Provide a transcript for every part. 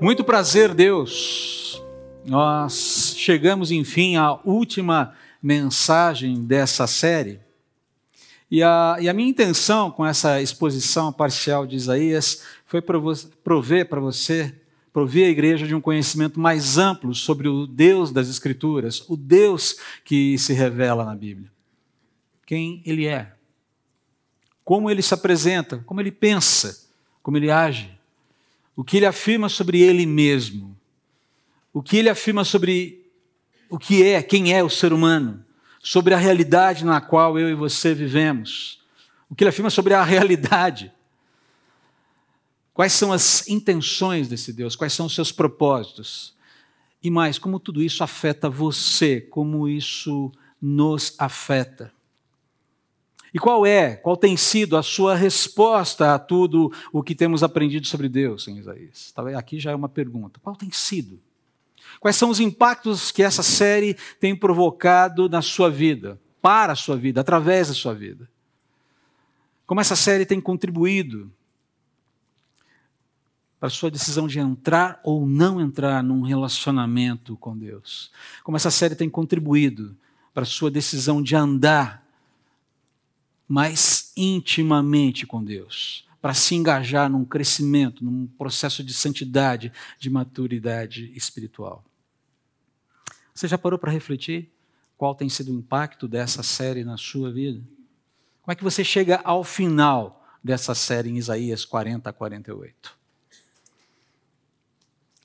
Muito prazer, Deus. Nós chegamos, enfim, à última mensagem dessa série. E a, e a minha intenção com essa exposição parcial de Isaías foi prover para você, prover a igreja de um conhecimento mais amplo sobre o Deus das Escrituras, o Deus que se revela na Bíblia. Quem Ele é, como Ele se apresenta, como Ele pensa, como Ele age o que ele afirma sobre ele mesmo, o que ele afirma sobre o que é, quem é o ser humano, sobre a realidade na qual eu e você vivemos, o que ele afirma sobre a realidade. Quais são as intenções desse Deus? Quais são os seus propósitos? E mais, como tudo isso afeta você, como isso nos afeta. E qual é, qual tem sido a sua resposta a tudo o que temos aprendido sobre Deus em Isaías? Aqui já é uma pergunta. Qual tem sido? Quais são os impactos que essa série tem provocado na sua vida, para a sua vida, através da sua vida? Como essa série tem contribuído para a sua decisão de entrar ou não entrar num relacionamento com Deus? Como essa série tem contribuído para a sua decisão de andar mais intimamente com Deus, para se engajar num crescimento, num processo de santidade, de maturidade espiritual. Você já parou para refletir qual tem sido o impacto dessa série na sua vida? Como é que você chega ao final dessa série em Isaías 40 a 48?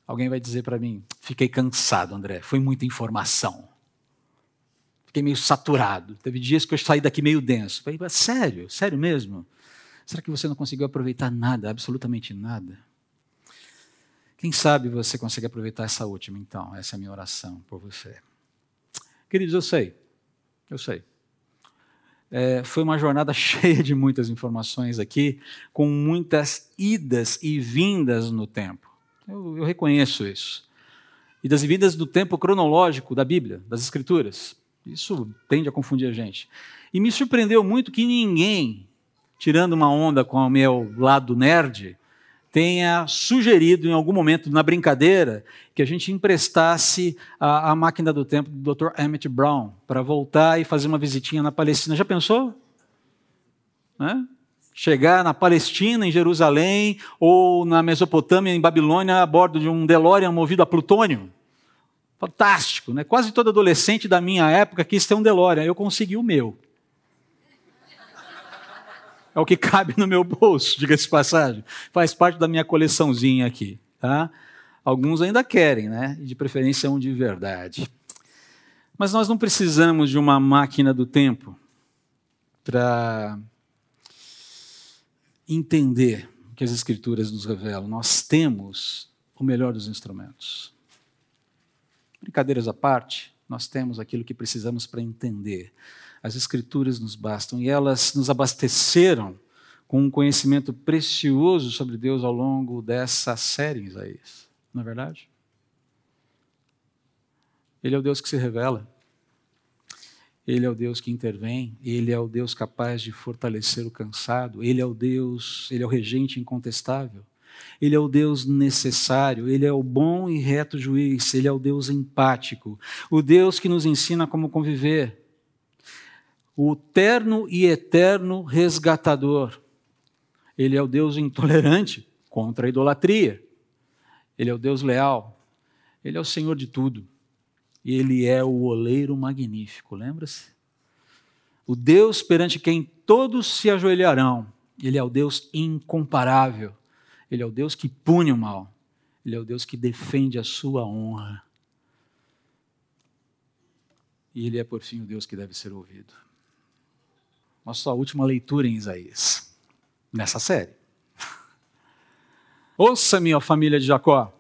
Alguém vai dizer para mim: fiquei cansado, André, foi muita informação fiquei meio saturado. Teve dias que eu saí daqui meio denso. Falei, sério? Sério mesmo? Será que você não conseguiu aproveitar nada, absolutamente nada? Quem sabe você consegue aproveitar essa última, então? Essa é a minha oração por você. Queridos, eu sei, eu sei. É, foi uma jornada cheia de muitas informações aqui, com muitas idas e vindas no tempo. Eu, eu reconheço isso. Idas e vindas do tempo cronológico da Bíblia, das Escrituras. Isso tende a confundir a gente. E me surpreendeu muito que ninguém, tirando uma onda com o meu lado nerd, tenha sugerido em algum momento na brincadeira que a gente emprestasse a, a máquina do tempo do Dr. Emmett Brown para voltar e fazer uma visitinha na Palestina. Já pensou? Né? Chegar na Palestina, em Jerusalém, ou na Mesopotâmia, em Babilônia, a bordo de um DeLorean movido a plutônio. Fantástico, né? Quase todo adolescente da minha época quis ter um DeLorean. Eu consegui o meu. É o que cabe no meu bolso, diga-se passagem. Faz parte da minha coleçãozinha aqui, tá? Alguns ainda querem, né? De preferência um de verdade. Mas nós não precisamos de uma máquina do tempo para entender o que as Escrituras nos revelam. Nós temos o melhor dos instrumentos. Brincadeiras à parte, nós temos aquilo que precisamos para entender. As Escrituras nos bastam e elas nos abasteceram com um conhecimento precioso sobre Deus ao longo dessa série, Isaías. Não é verdade? Ele é o Deus que se revela. Ele é o Deus que intervém, ele é o Deus capaz de fortalecer o cansado, ele é o Deus, ele é o regente incontestável. Ele é o Deus necessário, ele é o bom e reto juiz, ele é o Deus empático, o Deus que nos ensina como conviver, o terno e eterno resgatador. Ele é o Deus intolerante contra a idolatria. Ele é o Deus leal. Ele é o Senhor de tudo. Ele é o oleiro magnífico, lembra-se? O Deus perante quem todos se ajoelharão. Ele é o Deus incomparável. Ele é o Deus que pune o mal. Ele é o Deus que defende a sua honra. E ele é, por fim, o Deus que deve ser ouvido. Nossa última leitura em Isaías, nessa série. Ouça-me, ó família de Jacó,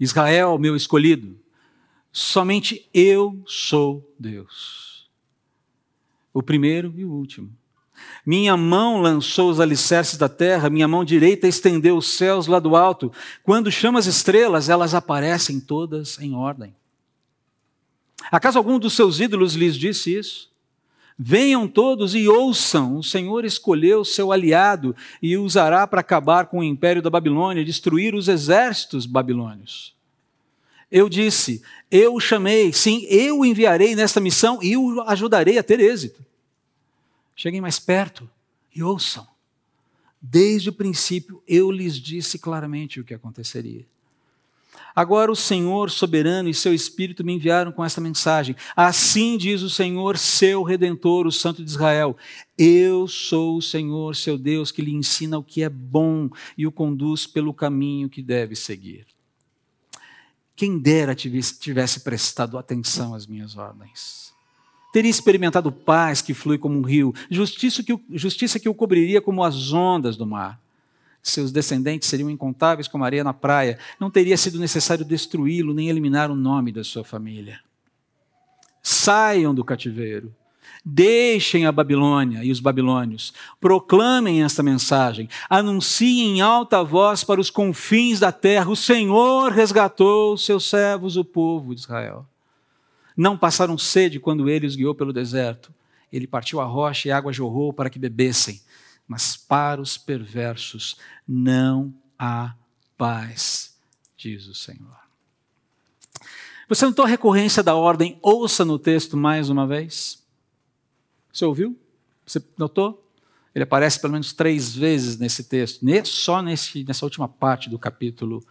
Israel, meu escolhido, somente eu sou Deus. O primeiro e o último. Minha mão lançou os alicerces da terra, minha mão direita estendeu os céus lá do alto. Quando chama as estrelas, elas aparecem todas em ordem. Acaso algum dos seus ídolos lhes disse isso? Venham todos e ouçam: o Senhor escolheu seu aliado e usará para acabar com o império da Babilônia, destruir os exércitos babilônios. Eu disse: Eu o chamei, sim, eu o enviarei nesta missão e o ajudarei a ter êxito. Cheguem mais perto e ouçam. Desde o princípio eu lhes disse claramente o que aconteceria. Agora o Senhor soberano e seu Espírito me enviaram com esta mensagem. Assim diz o Senhor, seu redentor, o Santo de Israel: Eu sou o Senhor, seu Deus, que lhe ensina o que é bom e o conduz pelo caminho que deve seguir. Quem dera tivesse prestado atenção às minhas ordens. Teria experimentado paz que flui como um rio, justiça que, justiça que o cobriria como as ondas do mar. Seus descendentes seriam incontáveis como areia na praia. Não teria sido necessário destruí-lo nem eliminar o nome da sua família. Saiam do cativeiro. Deixem a Babilônia e os babilônios, proclamem esta mensagem, anunciem em alta voz para os confins da terra: o Senhor resgatou os seus servos, o povo de Israel. Não passaram sede quando ele os guiou pelo deserto. Ele partiu a rocha e a água jorrou para que bebessem. Mas para os perversos não há paz, diz o Senhor. Você notou a recorrência da ordem ouça no texto mais uma vez? Você ouviu? Você notou? Ele aparece pelo menos três vezes nesse texto, só nesse, nessa última parte do capítulo,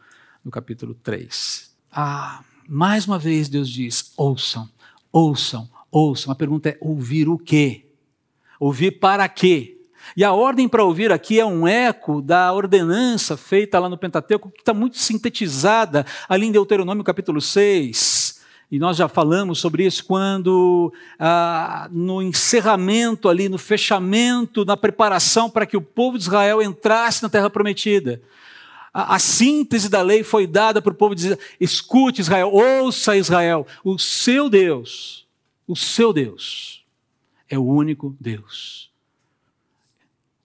do capítulo 3. Ah, mais uma vez Deus diz: ouçam, ouçam, ouçam. A pergunta é: ouvir o quê? Ouvir para quê? E a ordem para ouvir aqui é um eco da ordenança feita lá no Pentateuco, que está muito sintetizada ali em Deuteronômio capítulo 6 e nós já falamos sobre isso quando, ah, no encerramento ali, no fechamento, na preparação para que o povo de Israel entrasse na terra prometida. A, a síntese da lei foi dada para o povo dizer: escute Israel, ouça Israel, o seu Deus, o seu Deus é o único Deus.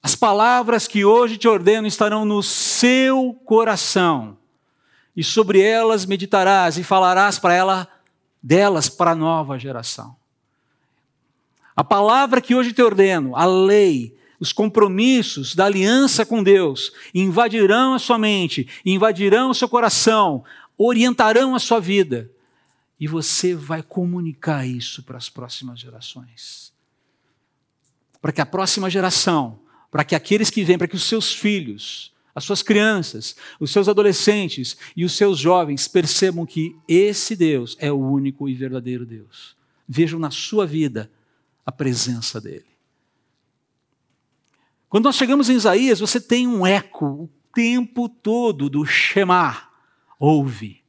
As palavras que hoje te ordeno estarão no seu coração, e sobre elas meditarás e falarás para ela delas para a nova geração. A palavra que hoje te ordeno, a lei, os compromissos da aliança com Deus invadirão a sua mente, invadirão o seu coração, orientarão a sua vida. E você vai comunicar isso para as próximas gerações. Para que a próxima geração, para que aqueles que vêm, para que os seus filhos, as suas crianças, os seus adolescentes e os seus jovens percebam que esse Deus é o único e verdadeiro Deus. Vejam na sua vida a presença dele. Quando nós chegamos em Isaías, você tem um eco o tempo todo do Shema. Ouve,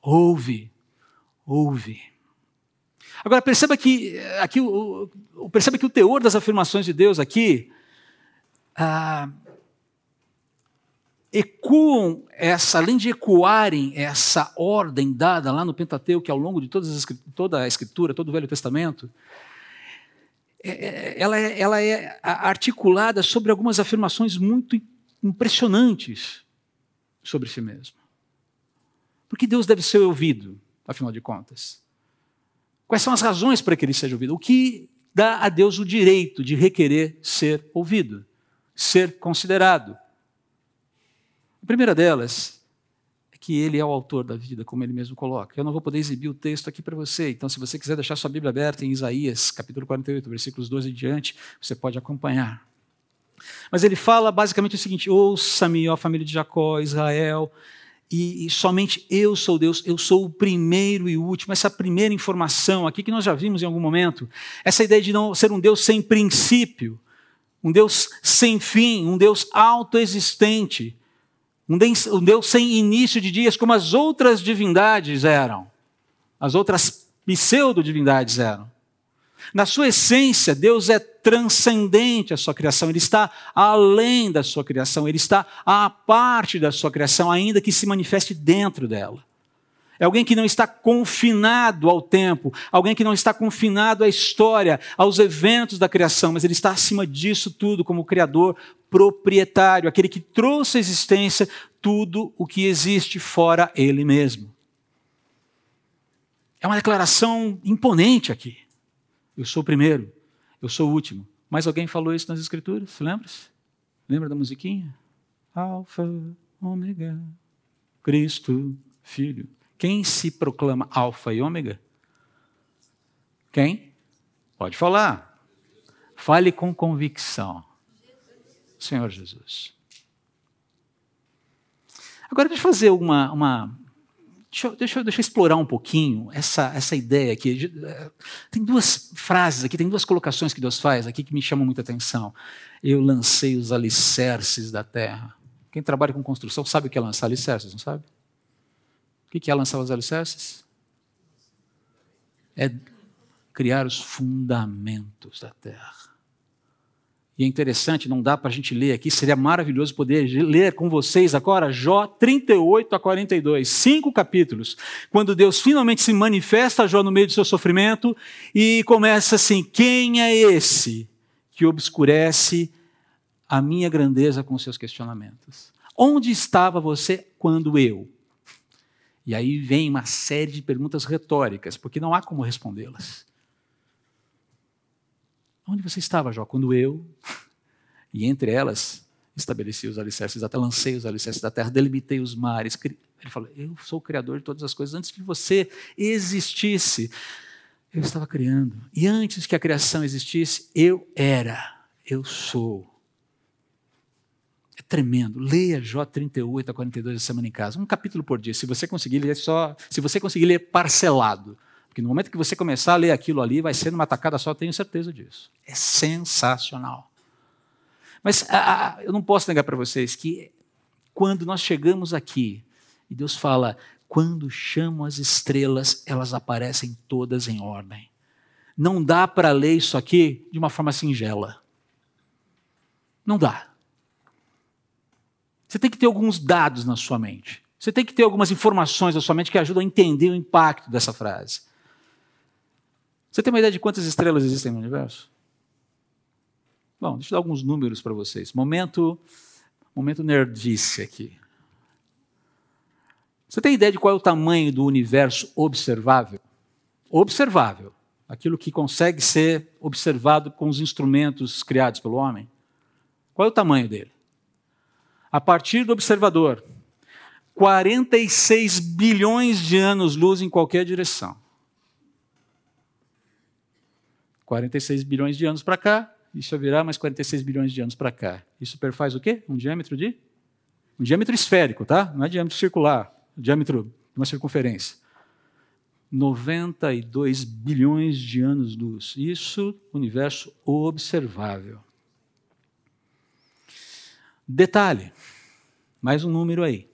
ouve, ouve. Agora perceba que aqui, perceba que o teor das afirmações de Deus aqui ah, ecoam essa, além de ecoarem essa ordem dada lá no Pentateuco, ao longo de todas toda a Escritura, todo o Velho Testamento, ela é, ela é articulada sobre algumas afirmações muito impressionantes sobre si mesmo. Porque Deus deve ser ouvido, afinal de contas? Quais são as razões para que ele seja ouvido? O que dá a Deus o direito de requerer ser ouvido, ser considerado? A primeira delas é que ele é o autor da vida, como ele mesmo coloca. Eu não vou poder exibir o texto aqui para você, então se você quiser deixar sua Bíblia aberta em Isaías, capítulo 48, versículos 12 em diante, você pode acompanhar. Mas ele fala basicamente o seguinte: Ouça-me, ó família de Jacó, Israel, e, e, somente eu sou Deus, eu sou o primeiro e último. Essa primeira informação aqui que nós já vimos em algum momento, essa ideia de não ser um Deus sem princípio, um Deus sem fim, um Deus autoexistente, um Deus sem início de dias, como as outras divindades eram. As outras pseudo-divindades eram. Na sua essência, Deus é transcendente à sua criação, Ele está além da sua criação, Ele está à parte da sua criação, ainda que se manifeste dentro dela. É alguém que não está confinado ao tempo, alguém que não está confinado à história, aos eventos da criação, mas ele está acima disso tudo como Criador proprietário, aquele que trouxe à existência tudo o que existe fora ele mesmo. É uma declaração imponente aqui. Eu sou o primeiro, Eu sou o último. Mas alguém falou isso nas Escrituras, lembra-se? Lembra da musiquinha? Alfa, ômega, Cristo, Filho. Quem se proclama Alfa e Ômega? Quem? Pode falar. Fale com convicção. Senhor Jesus. Agora deixa eu fazer uma. uma deixa, deixa, deixa eu explorar um pouquinho essa, essa ideia aqui. Tem duas frases aqui, tem duas colocações que Deus faz aqui que me chamam muita atenção. Eu lancei os alicerces da terra. Quem trabalha com construção sabe o que é lançar alicerces, não sabe? O que é lançar os alicerces? É criar os fundamentos da terra. E é interessante, não dá para a gente ler aqui, seria maravilhoso poder ler com vocês agora Jó 38 a 42, cinco capítulos, quando Deus finalmente se manifesta a Jó no meio do seu sofrimento e começa assim: Quem é esse que obscurece a minha grandeza com seus questionamentos? Onde estava você quando eu? E aí vem uma série de perguntas retóricas, porque não há como respondê-las. Onde você estava, Jó, quando eu, e entre elas, estabeleci os alicerces da terra, lancei os alicerces da terra, delimitei os mares. Ele falou: Eu sou o criador de todas as coisas. Antes que você existisse, eu estava criando. E antes que a criação existisse, eu era, eu sou. É tremendo. Leia Jó 38 a 42 da semana em casa, um capítulo por dia. Se você conseguir ler só, se você conseguir ler parcelado, porque no momento que você começar a ler aquilo ali, vai ser numa tacada só, tenho certeza disso. É sensacional. Mas ah, eu não posso negar para vocês que quando nós chegamos aqui e Deus fala, quando chamo as estrelas, elas aparecem todas em ordem. Não dá para ler isso aqui de uma forma singela. Não dá. Você tem que ter alguns dados na sua mente. Você tem que ter algumas informações na sua mente que ajudam a entender o impacto dessa frase. Você tem uma ideia de quantas estrelas existem no universo? Bom, deixa eu dar alguns números para vocês. Momento, momento nerdice aqui. Você tem ideia de qual é o tamanho do universo observável? Observável. Aquilo que consegue ser observado com os instrumentos criados pelo homem. Qual é o tamanho dele? A partir do observador, 46 bilhões de anos-luz em qualquer direção. 46 bilhões de anos para cá, isso virar mais 46 bilhões de anos para cá. Isso perfaz o quê? Um diâmetro de? Um diâmetro esférico, tá? Não é diâmetro circular, é diâmetro de uma circunferência. 92 bilhões de anos-luz. Isso, universo observável. Detalhe, mais um número aí.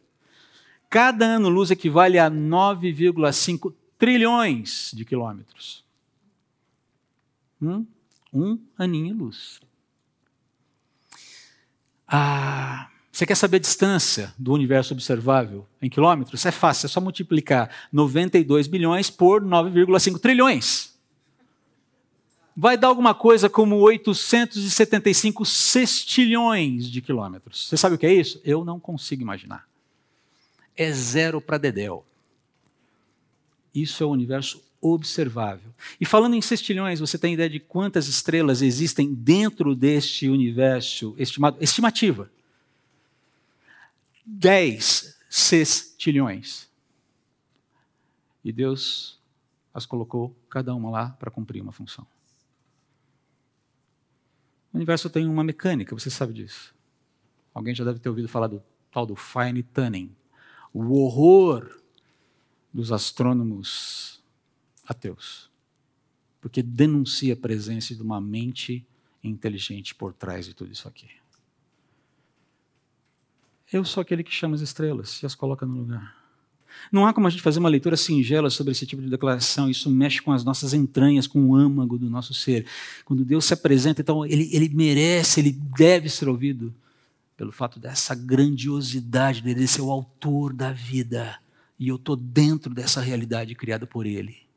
Cada ano-luz equivale a 9,5 trilhões de quilômetros. Hum? Um aninho-luz. Ah, você quer saber a distância do universo observável em quilômetros? É fácil, é só multiplicar 92 bilhões por 9,5 trilhões. Vai dar alguma coisa como 875 sextilhões de quilômetros. Você sabe o que é isso? Eu não consigo imaginar. É zero para Dedéu. Isso é o universo observável. E falando em sextilhões, você tem ideia de quantas estrelas existem dentro deste universo estimado? Estimativa. 10 sextilhões. E Deus as colocou cada uma lá para cumprir uma função. O universo tem uma mecânica, você sabe disso. Alguém já deve ter ouvido falar do tal do fine tuning. O horror dos astrônomos ateus. Porque denuncia a presença de uma mente inteligente por trás de tudo isso aqui. Eu sou aquele que chama as estrelas e as coloca no lugar. Não há como a gente fazer uma leitura singela sobre esse tipo de declaração. Isso mexe com as nossas entranhas, com o âmago do nosso ser. Quando Deus se apresenta, então ele, ele merece, ele deve ser ouvido pelo fato dessa grandiosidade dele, ser o autor da vida. E eu estou dentro dessa realidade criada por ele.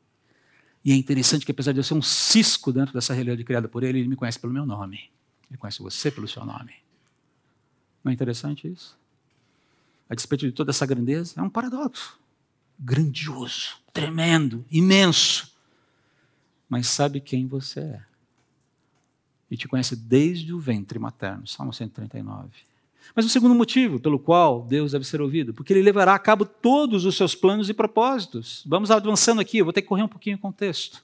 E é interessante que, apesar de eu ser um cisco dentro dessa realidade criada por ele, ele me conhece pelo meu nome. Ele conhece você pelo seu nome. Não é interessante isso? A despeito de toda essa grandeza, é um paradoxo. Grandioso, tremendo, imenso. Mas sabe quem você é? e te conhece desde o ventre materno. Salmo 139. Mas o segundo motivo pelo qual Deus deve ser ouvido, porque ele levará a cabo todos os seus planos e propósitos. Vamos avançando aqui, eu vou ter que correr um pouquinho com o texto.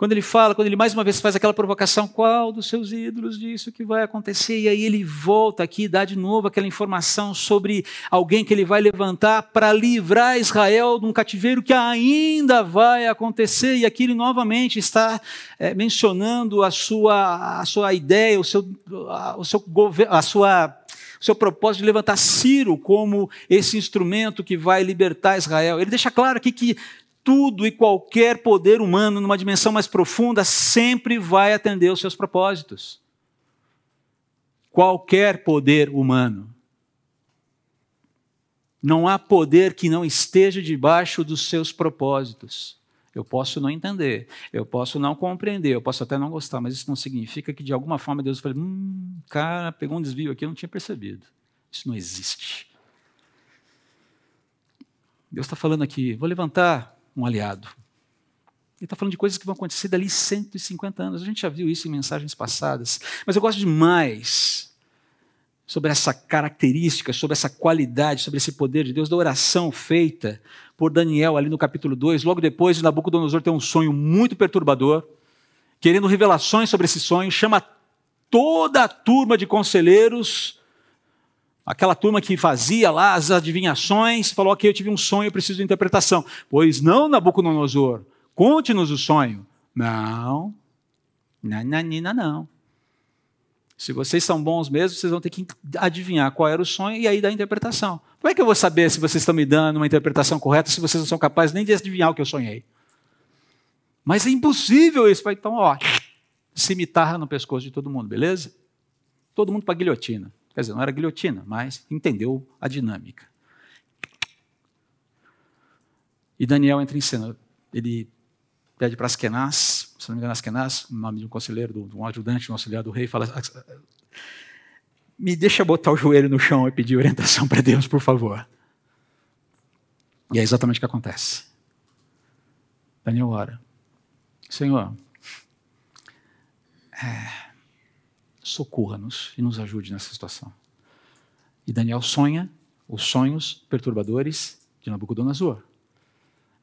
Quando ele fala, quando ele mais uma vez faz aquela provocação, qual dos seus ídolos disse que vai acontecer? E aí ele volta aqui dá de novo aquela informação sobre alguém que ele vai levantar para livrar Israel de um cativeiro que ainda vai acontecer. E aqui ele novamente está é, mencionando a sua, a sua ideia, o seu, a, o seu, a sua o seu propósito de levantar Ciro como esse instrumento que vai libertar Israel. Ele deixa claro aqui que tudo e qualquer poder humano, numa dimensão mais profunda, sempre vai atender os seus propósitos. Qualquer poder humano. Não há poder que não esteja debaixo dos seus propósitos. Eu posso não entender, eu posso não compreender, eu posso até não gostar, mas isso não significa que de alguma forma Deus fale: hum, cara, pegou um desvio aqui, eu não tinha percebido. Isso não existe. Deus está falando aqui, vou levantar um aliado. Ele está falando de coisas que vão acontecer dali 150 anos. A gente já viu isso em mensagens passadas. Mas eu gosto demais sobre essa característica, sobre essa qualidade, sobre esse poder de Deus, da oração feita por Daniel ali no capítulo 2. Logo depois, Nabucodonosor tem um sonho muito perturbador, querendo revelações sobre esse sonho, chama toda a turma de conselheiros aquela turma que fazia lá as adivinhações, falou: Ok, eu tive um sonho, eu preciso de interpretação. Pois não, Nabucodonosor, conte-nos o sonho. Não, nananina, não. Se vocês são bons mesmo, vocês vão ter que adivinhar qual era o sonho e aí dar a interpretação. Como é que eu vou saber se vocês estão me dando uma interpretação correta se vocês não são capazes nem de adivinhar o que eu sonhei? Mas é impossível isso. Então, ó, cimitarra no pescoço de todo mundo, beleza? Todo mundo para guilhotina. Quer dizer, não era guilhotina, mas entendeu a dinâmica. E Daniel entra em cena. Ele pede para Askenaz, se não me engano, Askenaz, o nome de um conselheiro, de um ajudante, um auxiliar do rei, fala: Me deixa botar o joelho no chão e pedir orientação para Deus, por favor. E é exatamente o que acontece. Daniel ora: Senhor, é, socorra-nos e nos ajude nessa situação. E Daniel sonha os sonhos perturbadores de Nabucodonosor.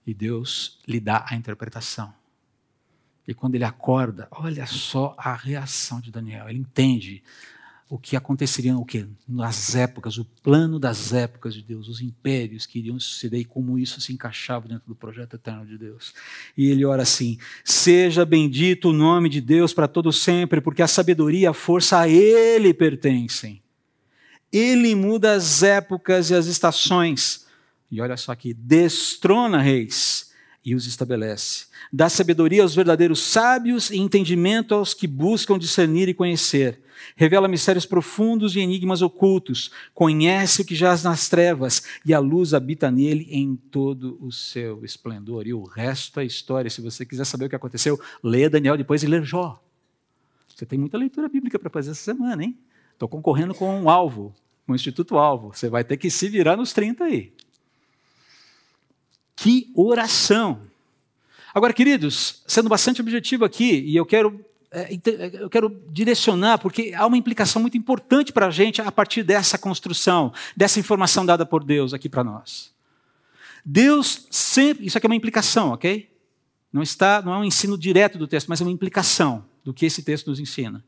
E Deus lhe dá a interpretação. E quando ele acorda, olha só a reação de Daniel. Ele entende o que aconteceria o que nas épocas, o plano das épocas de Deus, os impérios que iriam suceder e como isso se encaixava dentro do projeto eterno de Deus. E ele ora assim: Seja bendito o nome de Deus para todo sempre, porque a sabedoria e a força a ele pertencem. Ele muda as épocas e as estações. E olha só aqui, destrona reis e os estabelece. Dá sabedoria aos verdadeiros sábios e entendimento aos que buscam discernir e conhecer revela mistérios profundos e enigmas ocultos, conhece o que jaz nas trevas e a luz habita nele em todo o seu esplendor. E o resto é história. Se você quiser saber o que aconteceu, lê Daniel depois e lê Jó. Você tem muita leitura bíblica para fazer essa semana, hein? Estou concorrendo com um alvo, o Instituto Alvo. Você vai ter que se virar nos 30 aí. Que oração! Agora, queridos, sendo bastante objetivo aqui, e eu quero eu quero direcionar, porque há uma implicação muito importante para a gente a partir dessa construção, dessa informação dada por Deus aqui para nós. Deus sempre, isso aqui é uma implicação, ok? Não está, não é um ensino direto do texto, mas é uma implicação do que esse texto nos ensina.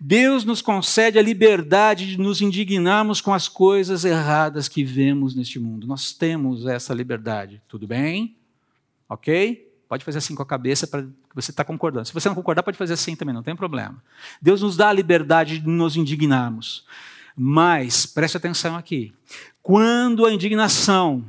Deus nos concede a liberdade de nos indignarmos com as coisas erradas que vemos neste mundo. Nós temos essa liberdade, tudo bem? Ok? Pode fazer assim com a cabeça para que você está concordando. Se você não concordar, pode fazer assim também, não tem problema. Deus nos dá a liberdade de nos indignarmos. Mas, preste atenção aqui. Quando a indignação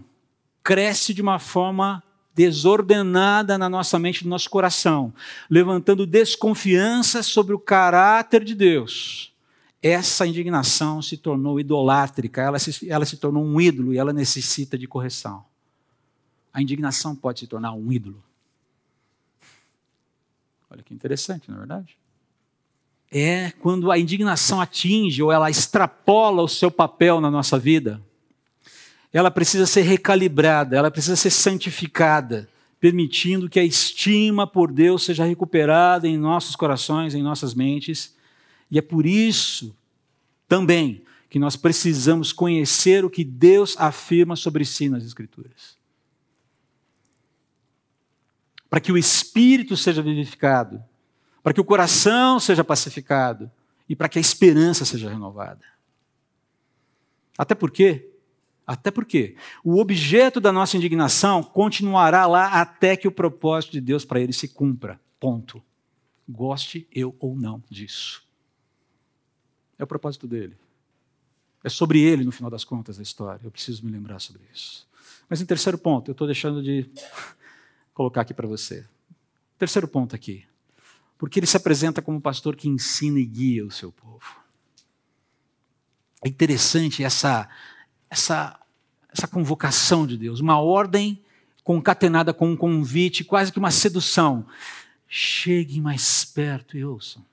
cresce de uma forma desordenada na nossa mente, no nosso coração, levantando desconfiança sobre o caráter de Deus, essa indignação se tornou idolátrica, ela se, ela se tornou um ídolo e ela necessita de correção. A indignação pode se tornar um ídolo. Olha que interessante, não é verdade? É quando a indignação atinge ou ela extrapola o seu papel na nossa vida. Ela precisa ser recalibrada, ela precisa ser santificada permitindo que a estima por Deus seja recuperada em nossos corações, em nossas mentes. E é por isso também que nós precisamos conhecer o que Deus afirma sobre si nas Escrituras. Para que o espírito seja vivificado, para que o coração seja pacificado e para que a esperança seja renovada. Até porque, até porque o objeto da nossa indignação continuará lá até que o propósito de Deus para ele se cumpra. Ponto. Goste eu ou não disso. É o propósito dele. É sobre ele, no final das contas, a história. Eu preciso me lembrar sobre isso. Mas em terceiro ponto, eu estou deixando de colocar aqui para você. Terceiro ponto aqui. Porque ele se apresenta como pastor que ensina e guia o seu povo. É interessante essa, essa, essa convocação de Deus, uma ordem concatenada com um convite, quase que uma sedução. Chegue mais perto e ouçam.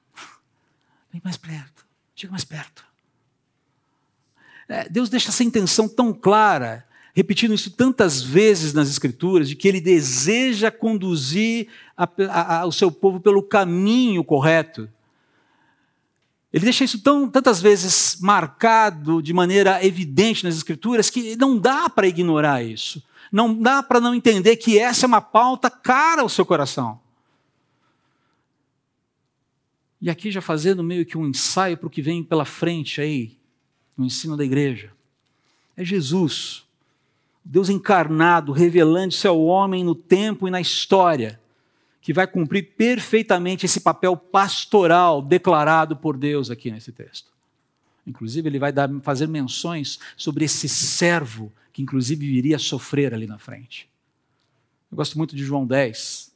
Vem mais perto, chega mais perto. É, Deus deixa essa intenção tão clara, repetindo isso tantas vezes nas Escrituras, de que Ele deseja conduzir a, a, a, o seu povo pelo caminho correto. Ele deixa isso tão, tantas vezes marcado de maneira evidente nas Escrituras que não dá para ignorar isso. Não dá para não entender que essa é uma pauta cara ao seu coração. E aqui já fazendo meio que um ensaio para o que vem pela frente aí, no ensino da igreja. É Jesus, Deus encarnado, revelando-se ao homem no tempo e na história, que vai cumprir perfeitamente esse papel pastoral declarado por Deus aqui nesse texto. Inclusive, ele vai dar, fazer menções sobre esse servo que, inclusive, viria a sofrer ali na frente. Eu gosto muito de João 10,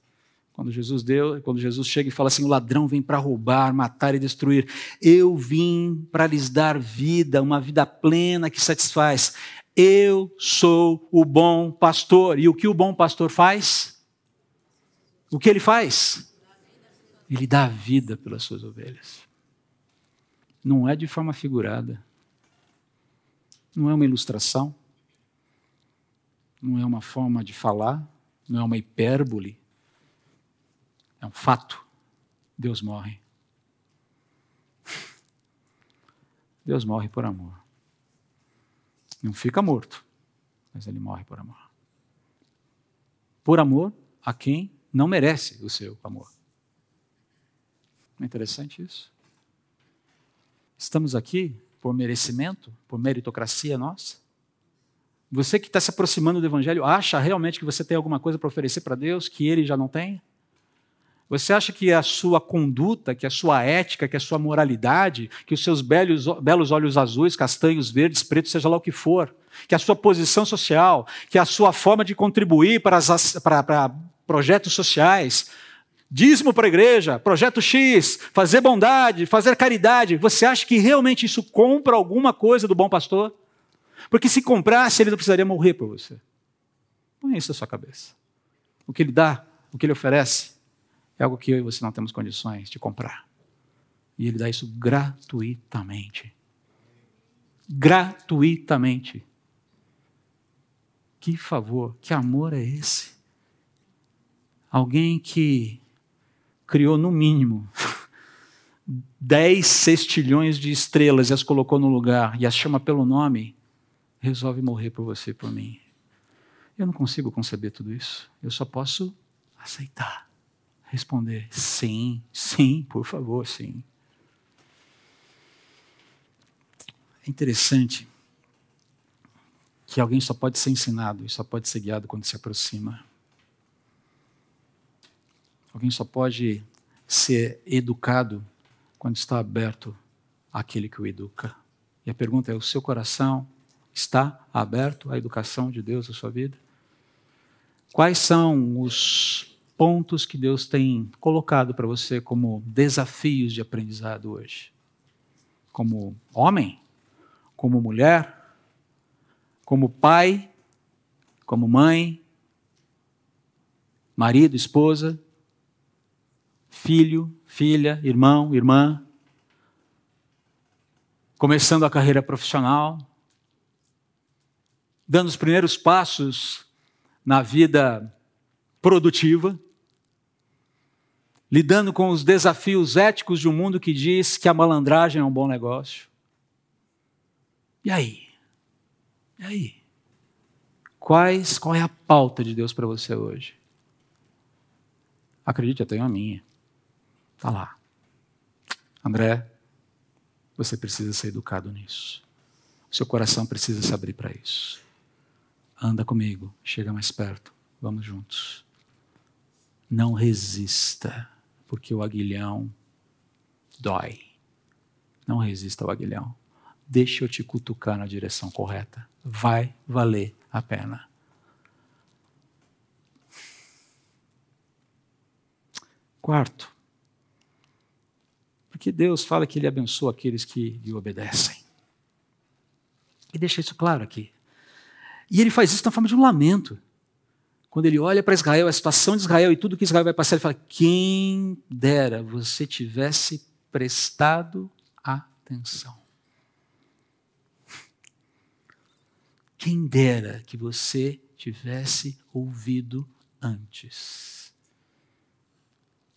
quando Jesus deu, quando Jesus chega e fala assim: o ladrão vem para roubar, matar e destruir. Eu vim para lhes dar vida, uma vida plena que satisfaz. Eu sou o bom pastor. E o que o bom pastor faz? O que ele faz? Ele dá vida pelas suas ovelhas. Não é de forma figurada. Não é uma ilustração. Não é uma forma de falar. Não é uma hipérbole é um fato. Deus morre. Deus morre por amor. Não fica morto, mas ele morre por amor. Por amor a quem não merece o seu amor. É interessante isso? Estamos aqui por merecimento, por meritocracia nossa? Você que está se aproximando do Evangelho, acha realmente que você tem alguma coisa para oferecer para Deus que ele já não tem? Você acha que a sua conduta, que a sua ética, que a sua moralidade, que os seus belos, belos olhos azuis, castanhos, verdes, pretos, seja lá o que for, que a sua posição social, que a sua forma de contribuir para, as, para, para projetos sociais, dízimo para a igreja, projeto X, fazer bondade, fazer caridade, você acha que realmente isso compra alguma coisa do bom pastor? Porque se comprasse, ele não precisaria morrer por você. Põe isso na sua cabeça. O que ele dá, o que ele oferece, é algo que eu e você não temos condições de comprar. E ele dá isso gratuitamente. Gratuitamente. Que favor, que amor é esse? Alguém que criou no mínimo 10 sextilhões de estrelas e as colocou no lugar e as chama pelo nome, resolve morrer por você e por mim. Eu não consigo conceber tudo isso. Eu só posso aceitar responder: sim, sim, por favor, sim. É interessante que alguém só pode ser ensinado e só pode ser guiado quando se aproxima. Alguém só pode ser educado quando está aberto àquele que o educa. E a pergunta é: o seu coração está aberto à educação de Deus na sua vida? Quais são os pontos que Deus tem colocado para você como desafios de aprendizado hoje? Como homem, como mulher, como pai, como mãe, marido, esposa, filho, filha, irmão, irmã, começando a carreira profissional, dando os primeiros passos na vida produtiva, lidando com os desafios éticos de um mundo que diz que a malandragem é um bom negócio. E aí? E aí? Quais, qual é a pauta de Deus para você hoje? Acredite, eu tenho a minha. Está lá. André, você precisa ser educado nisso. Seu coração precisa se abrir para isso. Anda comigo, chega mais perto, vamos juntos. Não resista, porque o aguilhão dói. Não resista ao aguilhão. Deixa eu te cutucar na direção correta. Vai valer a pena. Quarto, porque Deus fala que Ele abençoa aqueles que lhe obedecem. E deixa isso claro aqui. E Ele faz isso na forma de um lamento. Quando Ele olha para Israel, a situação de Israel e tudo que Israel vai passar, Ele fala: Quem dera você tivesse prestado atenção. Quem dera que você tivesse ouvido antes.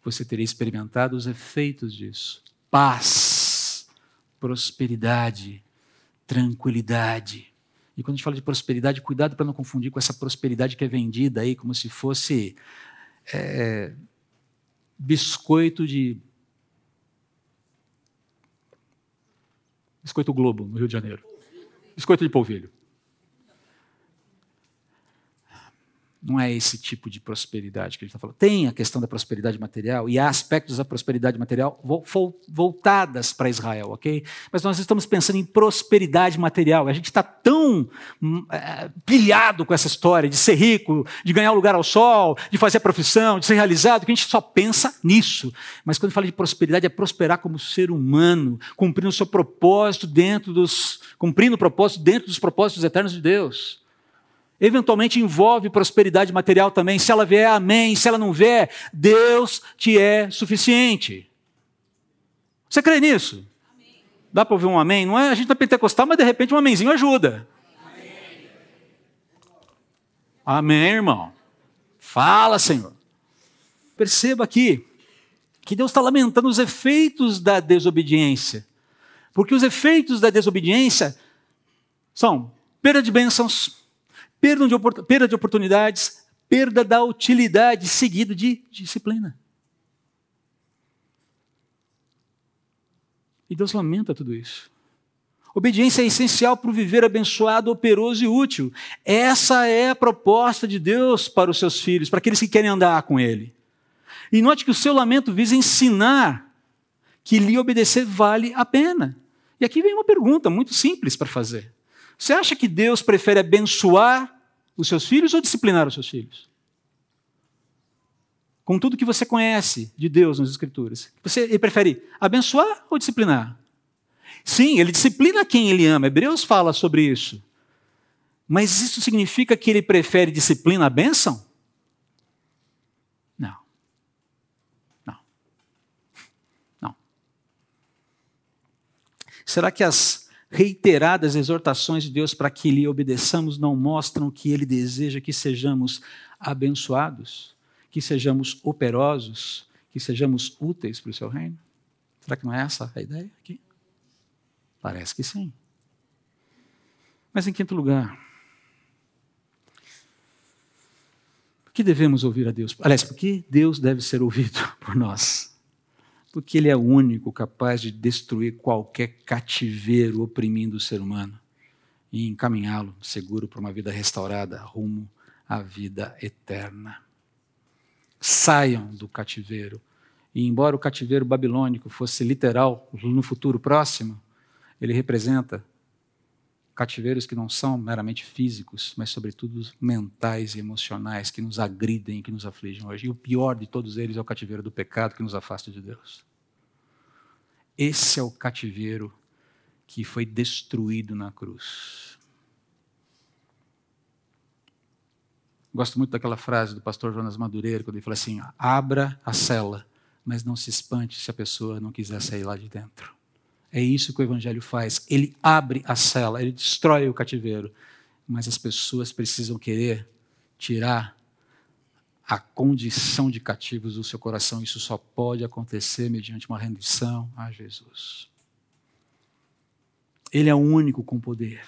Você teria experimentado os efeitos disso paz, prosperidade, tranquilidade. E quando a gente fala de prosperidade, cuidado para não confundir com essa prosperidade que é vendida aí como se fosse é, biscoito de. Biscoito Globo, no Rio de Janeiro. Biscoito de polvilho. Não é esse tipo de prosperidade que ele está falando. Tem a questão da prosperidade material e há aspectos da prosperidade material voltadas para Israel, ok? Mas nós estamos pensando em prosperidade material. A gente está tão é, pilhado com essa história de ser rico, de ganhar um lugar ao sol, de fazer a profissão, de ser realizado, que a gente só pensa nisso. Mas quando fala de prosperidade, é prosperar como ser humano, cumprindo o seu propósito dentro dos. cumprindo o propósito dentro dos propósitos eternos de Deus. Eventualmente envolve prosperidade material também. Se ela vier, amém. Se ela não vier, Deus te é suficiente. Você crê nisso? Amém. Dá para ouvir um amém? Não é a gente é pentecostal, mas de repente um amenzinho ajuda. Amém, amém irmão. Fala, Senhor. Perceba aqui que Deus está lamentando os efeitos da desobediência. Porque os efeitos da desobediência são perda de bênçãos, perda de, perda de oportunidades, perda da utilidade, seguido de disciplina. E Deus lamenta tudo isso. Obediência é essencial para o viver abençoado, operoso e útil. Essa é a proposta de Deus para os seus filhos, para aqueles que querem andar com Ele. E note que o seu lamento visa ensinar que lhe obedecer vale a pena. E aqui vem uma pergunta muito simples para fazer. Você acha que Deus prefere abençoar os seus filhos ou disciplinar os seus filhos? Com tudo que você conhece de Deus nas Escrituras, você ele prefere abençoar ou disciplinar? Sim, ele disciplina quem ele ama. Hebreus fala sobre isso. Mas isso significa que ele prefere disciplina à bênção? Não. Não. Não. Será que as reiteradas exortações de Deus para que lhe obedeçamos não mostram que ele deseja que sejamos abençoados, que sejamos operosos, que sejamos úteis para o seu reino? Será que não é essa a ideia aqui? Parece que sim. Mas em quinto lugar, por que devemos ouvir a Deus? Aliás, por que Deus deve ser ouvido por nós? Porque ele é o único capaz de destruir qualquer cativeiro oprimindo o ser humano e encaminhá-lo seguro para uma vida restaurada rumo à vida eterna. Saiam do cativeiro. E embora o cativeiro babilônico fosse literal no futuro próximo, ele representa cativeiros que não são meramente físicos, mas sobretudo mentais e emocionais que nos agridem, que nos afligem hoje. E o pior de todos eles é o cativeiro do pecado que nos afasta de Deus. Esse é o cativeiro que foi destruído na cruz. Gosto muito daquela frase do pastor Jonas Madureira, quando ele fala assim: abra a cela, mas não se espante se a pessoa não quiser sair lá de dentro. É isso que o Evangelho faz. Ele abre a cela, ele destrói o cativeiro. Mas as pessoas precisam querer tirar a condição de cativos do seu coração. Isso só pode acontecer mediante uma rendição a Jesus. Ele é o único com poder.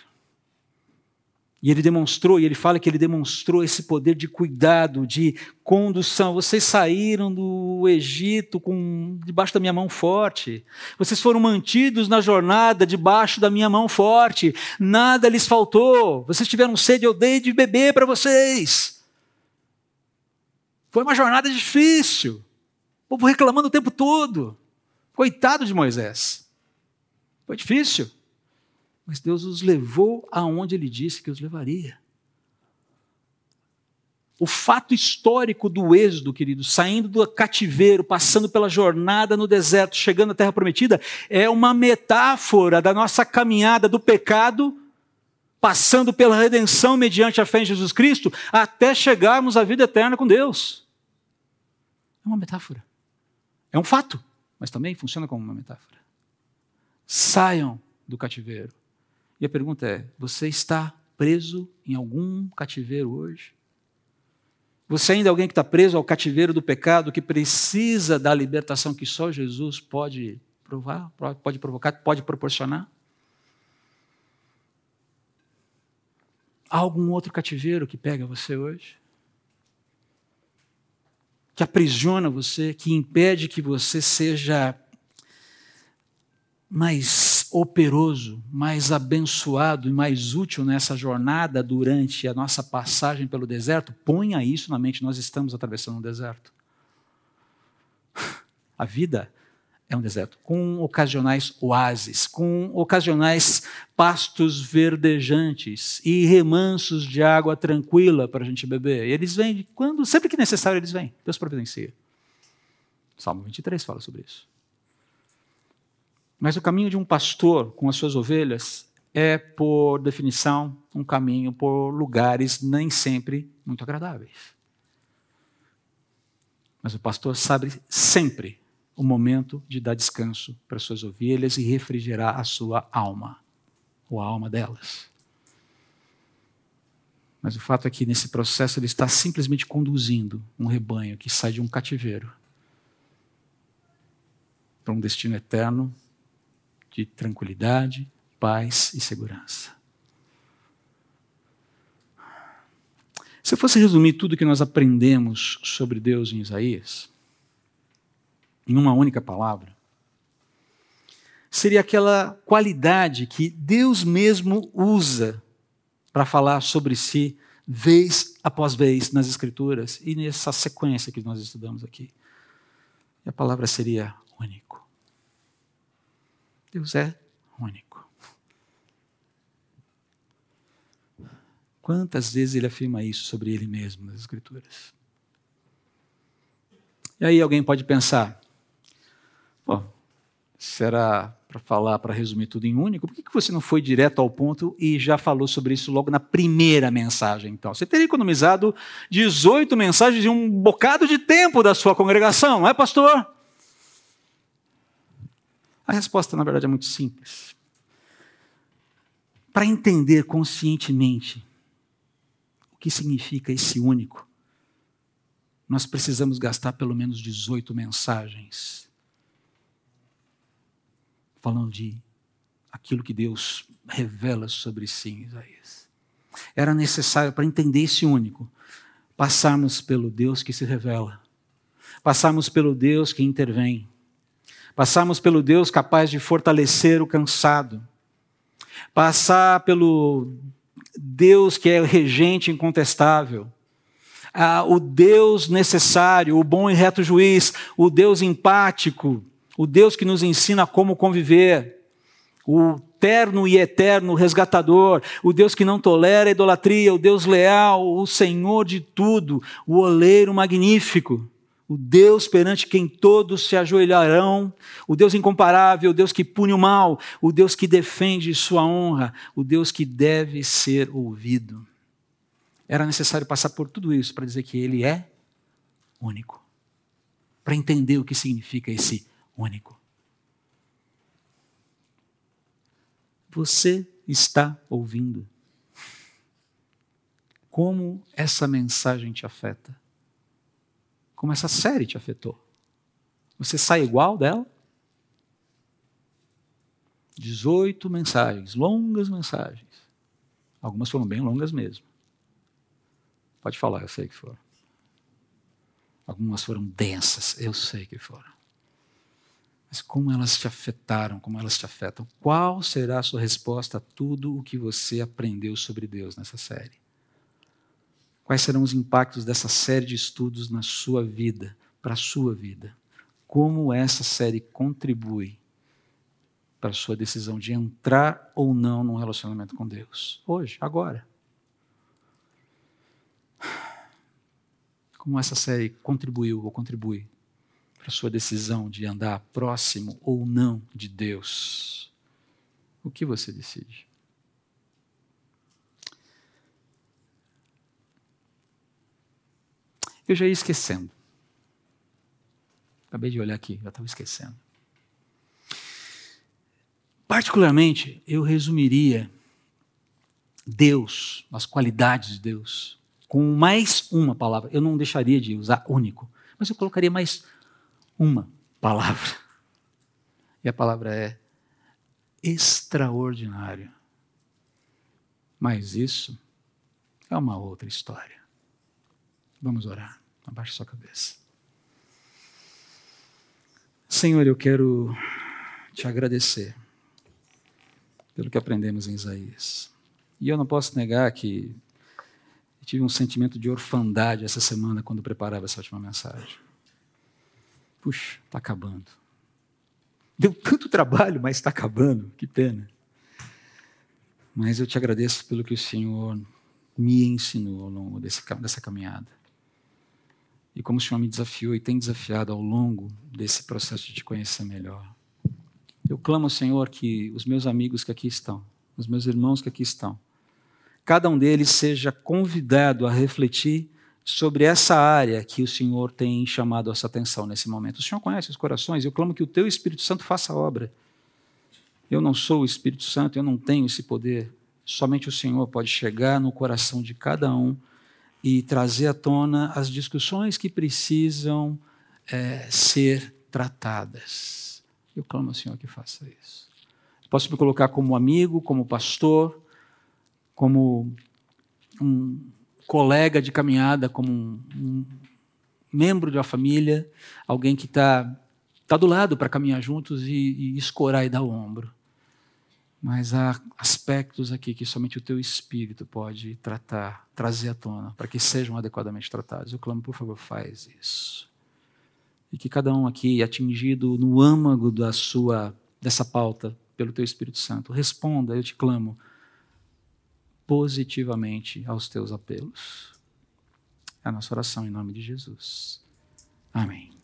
E ele demonstrou, e ele fala que ele demonstrou esse poder de cuidado, de condução. Vocês saíram do Egito com debaixo da minha mão forte. Vocês foram mantidos na jornada debaixo da minha mão forte. Nada lhes faltou. Vocês tiveram sede, eu dei de beber para vocês. Foi uma jornada difícil. O povo reclamando o tempo todo. Coitado de Moisés. Foi difícil. Mas Deus os levou aonde ele disse que os levaria. O fato histórico do êxodo, querido, saindo do cativeiro, passando pela jornada no deserto, chegando à terra prometida, é uma metáfora da nossa caminhada do pecado, passando pela redenção mediante a fé em Jesus Cristo, até chegarmos à vida eterna com Deus. É uma metáfora. É um fato, mas também funciona como uma metáfora. Saiam do cativeiro e a pergunta é: você está preso em algum cativeiro hoje? Você ainda é alguém que está preso ao cativeiro do pecado, que precisa da libertação que só Jesus pode provar, pode provocar, pode proporcionar? Há algum outro cativeiro que pega você hoje? Que aprisiona você, que impede que você seja mais operoso, mais abençoado e mais útil nessa jornada durante a nossa passagem pelo deserto, ponha isso na mente, nós estamos atravessando um deserto. A vida é um deserto, com ocasionais oásis, com ocasionais pastos verdejantes e remansos de água tranquila para a gente beber. E eles vêm quando, sempre que necessário, eles vêm. Deus providencia. Salmo 23 fala sobre isso. Mas o caminho de um pastor com as suas ovelhas é, por definição, um caminho por lugares nem sempre muito agradáveis. Mas o pastor sabe sempre o momento de dar descanso para as suas ovelhas e refrigerar a sua alma, ou a alma delas. Mas o fato é que nesse processo ele está simplesmente conduzindo um rebanho que sai de um cativeiro para um destino eterno de tranquilidade, paz e segurança. Se eu fosse resumir tudo que nós aprendemos sobre Deus em Isaías, em uma única palavra, seria aquela qualidade que Deus mesmo usa para falar sobre si, vez após vez, nas Escrituras e nessa sequência que nós estudamos aqui. E a palavra seria único. Deus é único. Quantas vezes ele afirma isso sobre ele mesmo nas Escrituras? E aí alguém pode pensar, será para falar, para resumir tudo em único? Por que você não foi direto ao ponto e já falou sobre isso logo na primeira mensagem? Então, você teria economizado 18 mensagens e um bocado de tempo da sua congregação, não é, pastor? A resposta, na verdade, é muito simples. Para entender conscientemente o que significa esse único, nós precisamos gastar pelo menos 18 mensagens falando de aquilo que Deus revela sobre si em Isaías. Era necessário, para entender esse único, passarmos pelo Deus que se revela, passarmos pelo Deus que intervém, Passarmos pelo Deus capaz de fortalecer o cansado. Passar pelo Deus que é regente incontestável. Ah, o Deus necessário, o bom e reto juiz, o Deus empático, o Deus que nos ensina como conviver, o terno e eterno resgatador, o Deus que não tolera a idolatria, o Deus leal, o Senhor de tudo, o oleiro magnífico o Deus perante quem todos se ajoelharão, o Deus incomparável, o Deus que pune o mal, o Deus que defende sua honra, o Deus que deve ser ouvido. Era necessário passar por tudo isso para dizer que ele é único. Para entender o que significa esse único. Você está ouvindo? Como essa mensagem te afeta? Como essa série te afetou. Você sai igual dela? 18 mensagens, longas mensagens. Algumas foram bem longas mesmo. Pode falar, eu sei que foram. Algumas foram densas, eu sei que foram. Mas como elas te afetaram, como elas te afetam? Qual será a sua resposta a tudo o que você aprendeu sobre Deus nessa série? Quais serão os impactos dessa série de estudos na sua vida, para a sua vida? Como essa série contribui para a sua decisão de entrar ou não num relacionamento com Deus? Hoje, agora. Como essa série contribuiu ou contribui para a sua decisão de andar próximo ou não de Deus. O que você decide? Eu já ia esquecendo. Acabei de olhar aqui, já estava esquecendo. Particularmente, eu resumiria Deus, as qualidades de Deus, com mais uma palavra. Eu não deixaria de usar único, mas eu colocaria mais uma palavra. E a palavra é extraordinário. Mas isso é uma outra história. Vamos orar. Abaixe sua cabeça. Senhor, eu quero te agradecer pelo que aprendemos em Isaías. E eu não posso negar que tive um sentimento de orfandade essa semana quando preparava essa última mensagem. Puxa, está acabando. Deu tanto trabalho, mas está acabando. Que pena. Mas eu te agradeço pelo que o Senhor me ensinou ao longo desse, dessa caminhada. E como o Senhor me desafiou e tem desafiado ao longo desse processo de te conhecer melhor. Eu clamo Senhor que os meus amigos que aqui estão, os meus irmãos que aqui estão, cada um deles seja convidado a refletir sobre essa área que o Senhor tem chamado a nossa atenção nesse momento. O Senhor conhece os corações, eu clamo que o teu Espírito Santo faça a obra. Eu não sou o Espírito Santo, eu não tenho esse poder. Somente o Senhor pode chegar no coração de cada um e trazer à tona as discussões que precisam é, ser tratadas. Eu clamo ao Senhor que faça isso. Posso me colocar como amigo, como pastor, como um colega de caminhada, como um, um membro de uma família, alguém que está tá do lado para caminhar juntos e, e escorar e dar o ombro. Mas há aspectos aqui que somente o teu espírito pode tratar, trazer à tona, para que sejam adequadamente tratados. Eu clamo, por favor, faz isso. E que cada um aqui, atingido no âmago da sua dessa pauta pelo teu Espírito Santo, responda, eu te clamo, positivamente aos teus apelos. É a nossa oração em nome de Jesus. Amém.